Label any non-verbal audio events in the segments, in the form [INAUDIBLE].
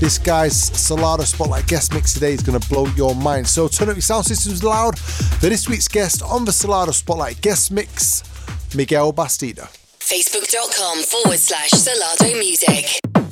This guy's Solardo Spotlight guest mix today is going to blow your mind. So turn up your sound systems loud for this week's guest on the Solardo Spotlight guest mix, Miguel Bastida. Facebook.com forward slash Solardo Music.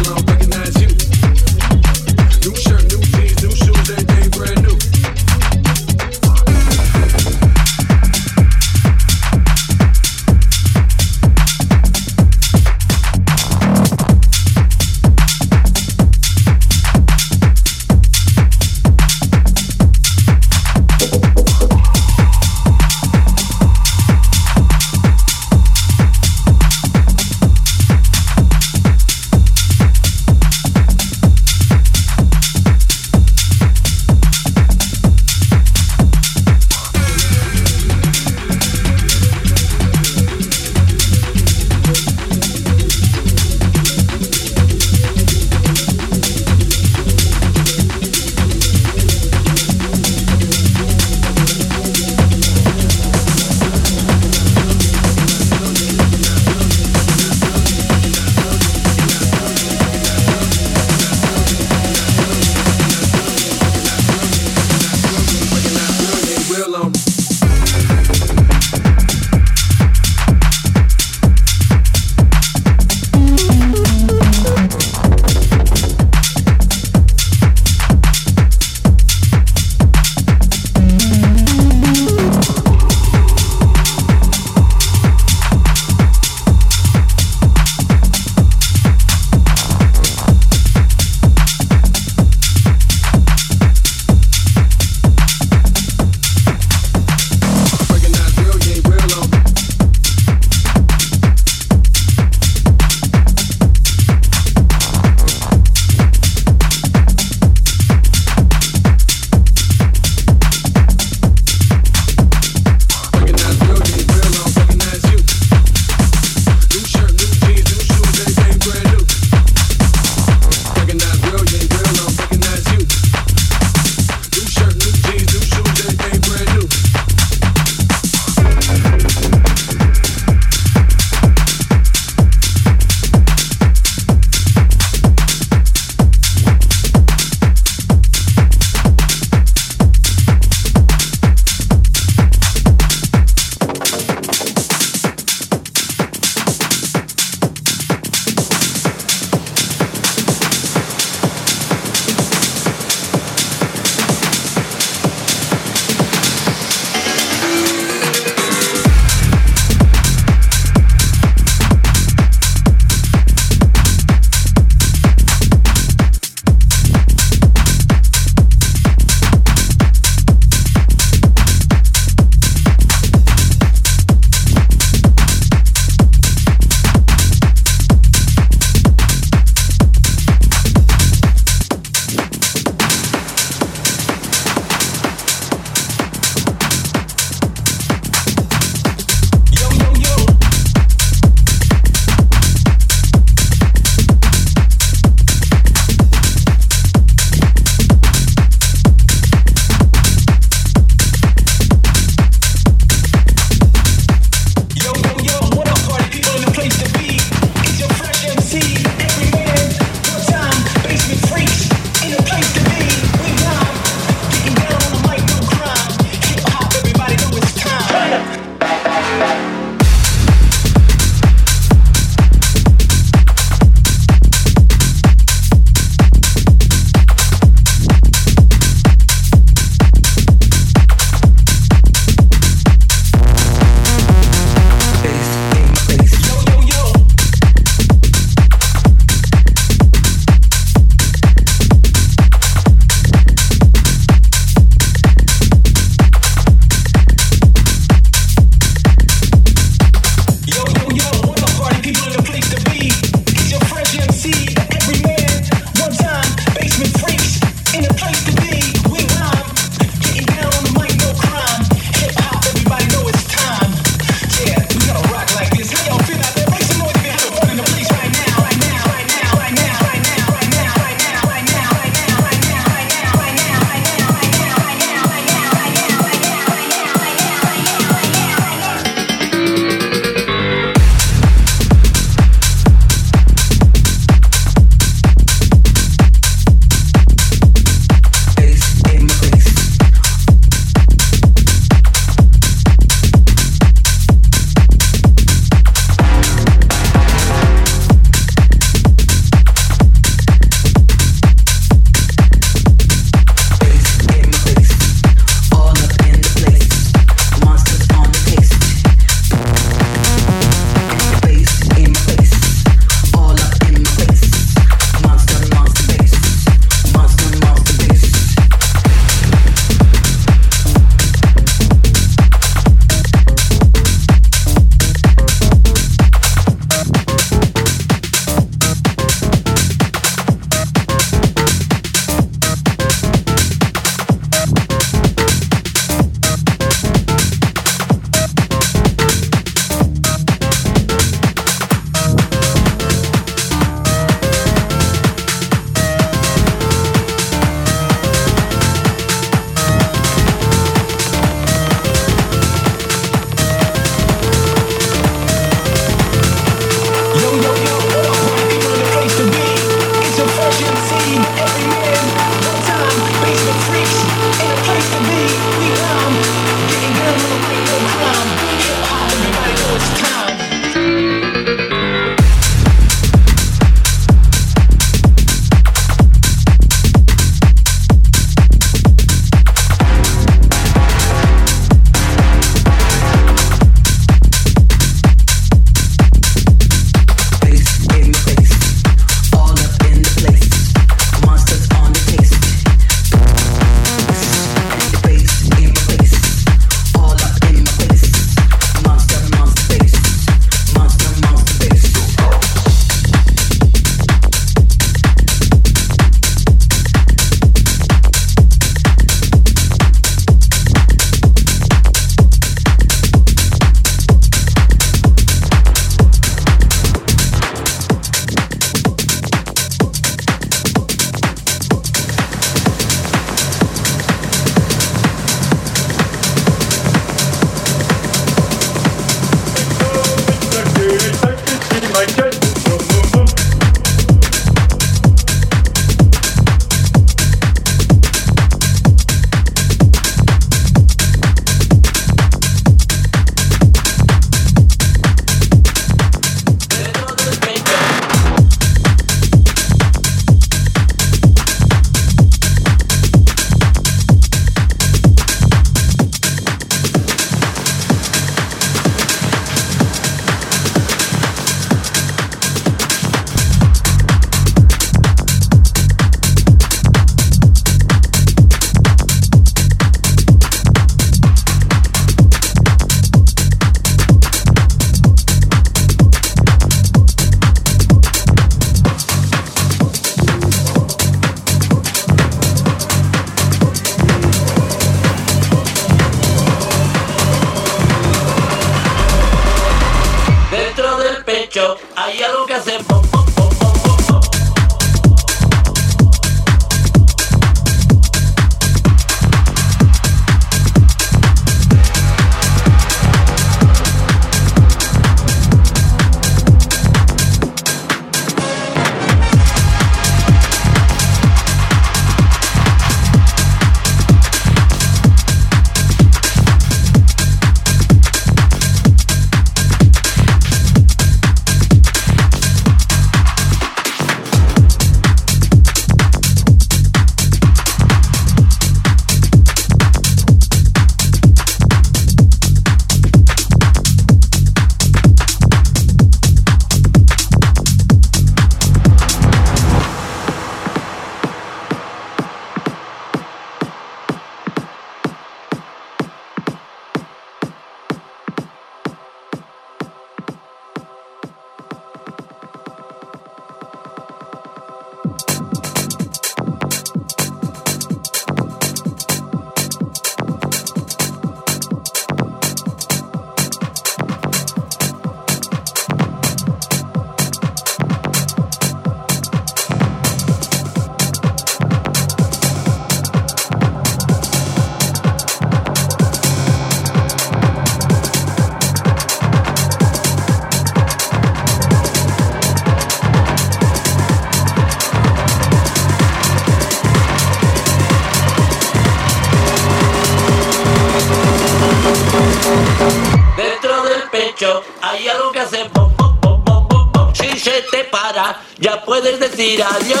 hay algo que hacer, bom, bom, bom, bom, bom, si se te para, ya puedes decir adiós.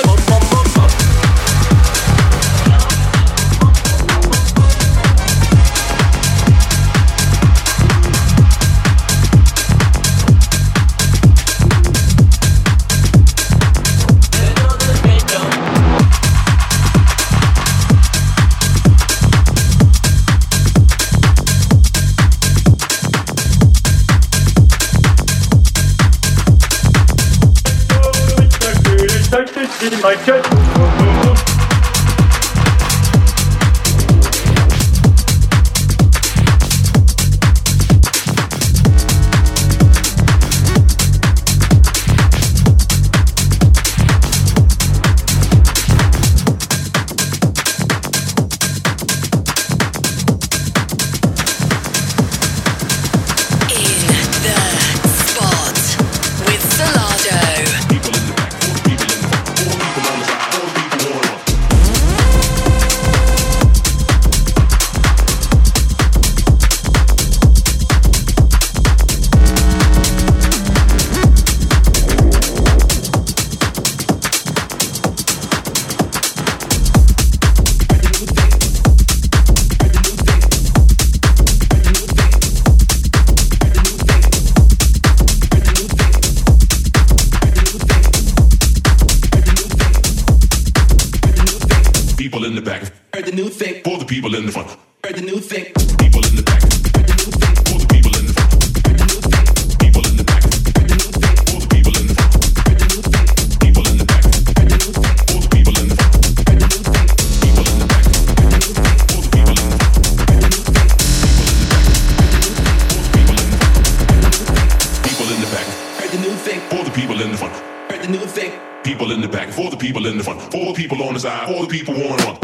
I, all the people want on.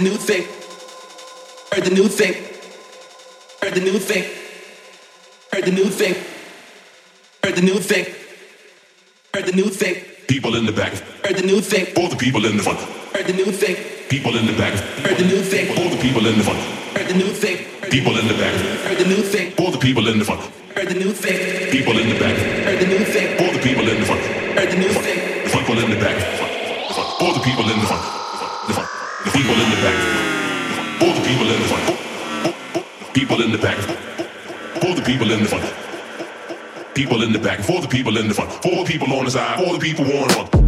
the new thing. Heard the new thing. Heard the new thing. Heard the new thing. Heard the new thing. Heard the new thing. People in the back. Heard the new thing. All the people in the front. Heard the new thing. People in the back. Heard the new thing. All the people in the front. Heard the new thing. People in the back. Heard the new thing. All the people in the front. Heard the new thing. People in the back. Heard the new thing. All the people in the front. Heard the new thing. People in the back. People in the back. All the people in the front. People in the back. All the people in the front. People in the back. For the people in the front. Four people on the side. All the people on the.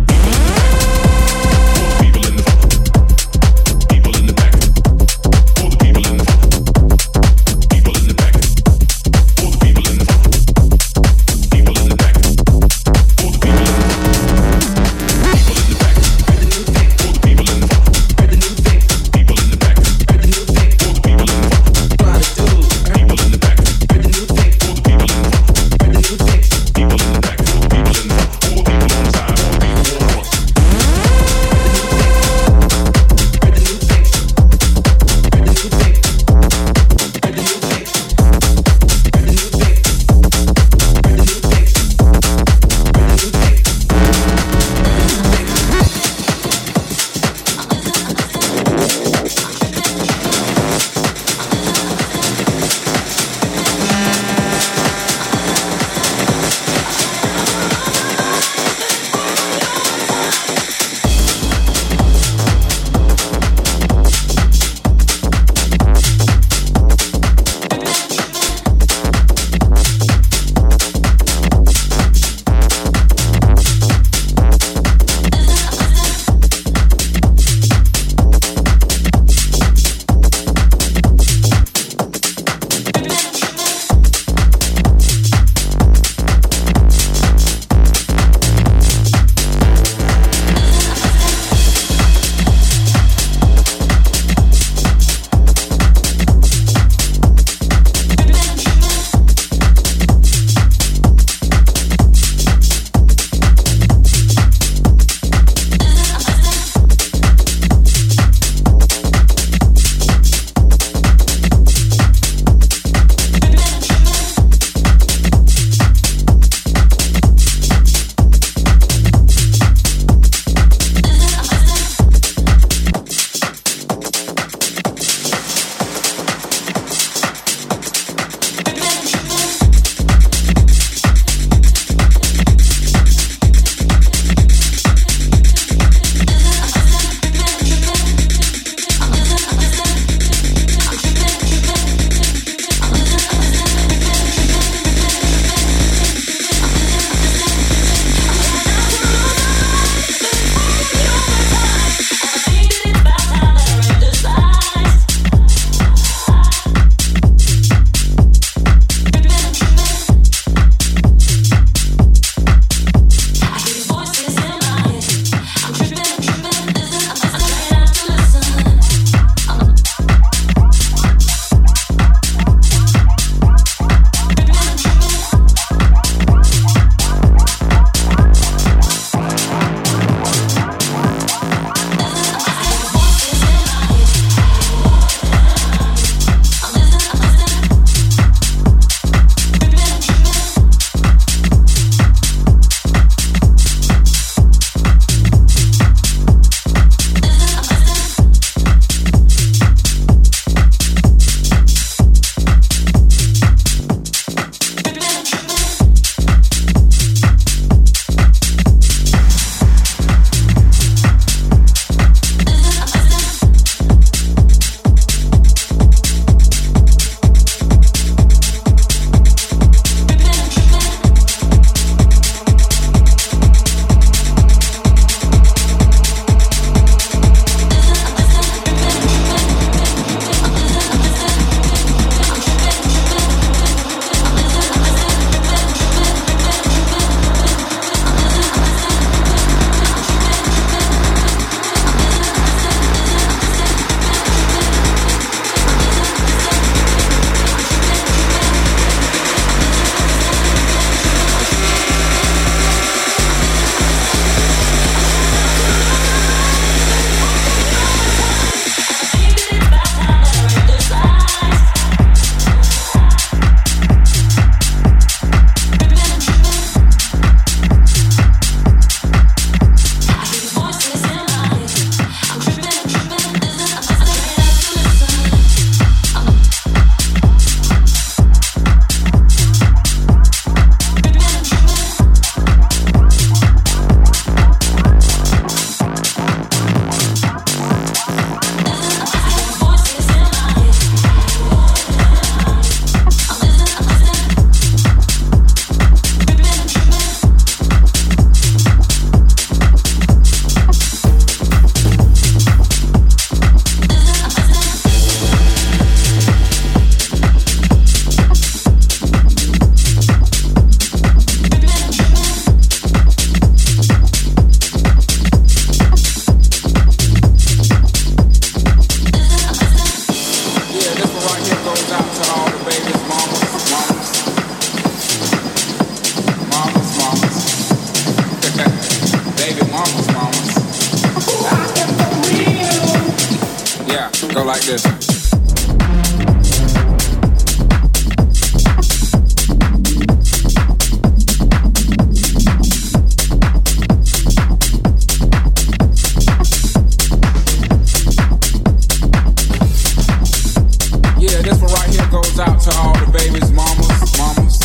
Out to all the babies, mamas, mamas.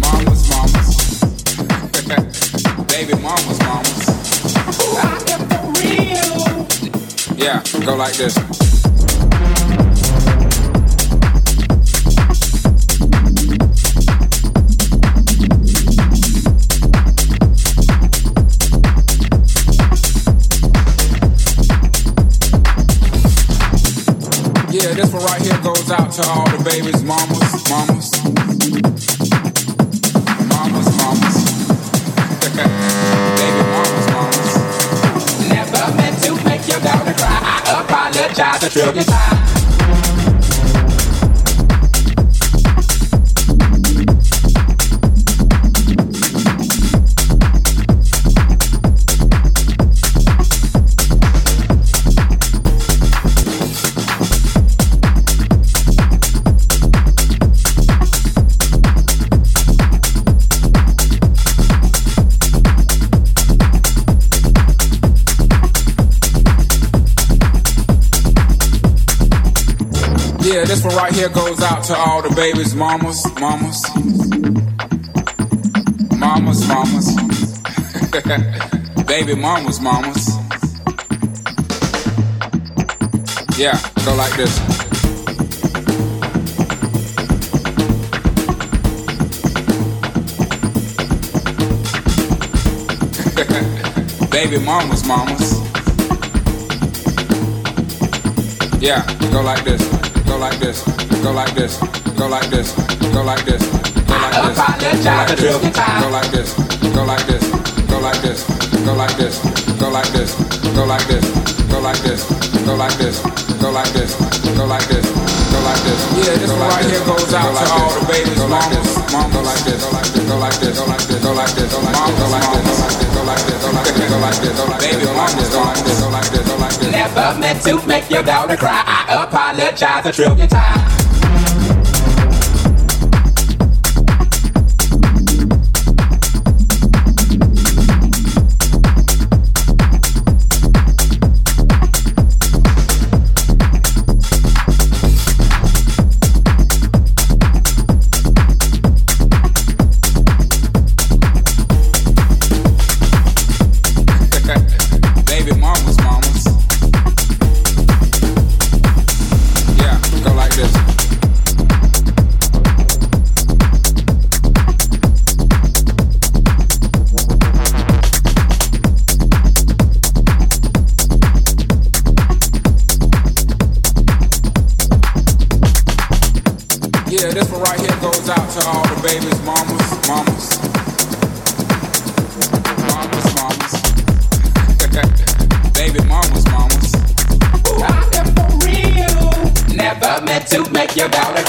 Mamas, mamas. [LAUGHS] Baby mamas, mamas. Yeah, go like this. Goes out to all the babies, mamas, mamas. Mamas, mamas. Baby mamas, mamas. Never meant to make your daughter cry. I apologize a trillion times. This one right here goes out to all the babies, mamas, mamas. Mamas, mamas. [LAUGHS] Baby mamas, mamas. Yeah, go like this. [LAUGHS] Baby mamas, mamas. Yeah, go like this, go like this, go like this, go like this, go like this, go like this, Apologize a trillion times. go like this, go like this, go like this, go like this, go like this, go like this, go like this, go like this, go like this, go like this, go like this. Yeah, this one right here goes out to all the babies, mamas, mom, go like this, go like this, go like this, go like this, go like this, go like this, go like this, go like this, go like this, go like this, go like this, baby mamas, go like this, go like this, go like this. Never meant to make your daughter cry. I apologize a trillion times. To all the babies, mamas, mamas. Mamas, mamas. [LAUGHS] Baby mamas, mamas. I am for real. Never meant to make your daughter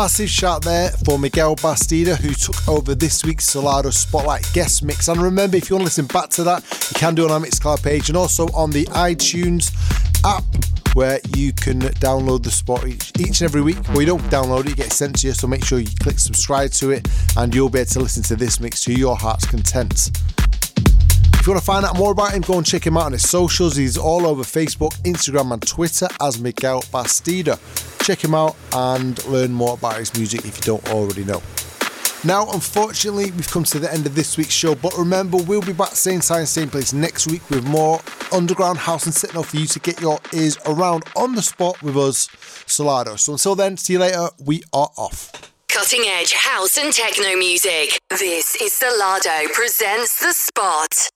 Massive shout there for Miguel Bastida, who took over this week's Solardo Spotlight guest mix. And remember, if you want to listen back to that, you can do it on our Mixcloud page and also on the iTunes app where you can download the spot each, each and every week. Well, you don't download it, you get sent to you, so make sure you click subscribe to it and you'll be able to listen to this mix to your heart's content. If you want to find out more about him, go and check him out on his socials. He's all over Facebook, Instagram, and Twitter as Miguel Bastida. Check him out and learn more about his music if you don't already know. Now, unfortunately, we've come to the end of this week's show, but remember, we'll be back same time, same place next week with more underground house and techno for you to get your ears around on the spot with us, Solardo. So until then, see you later. We are off. Cutting edge house and techno music. This is Solardo presents The Spot.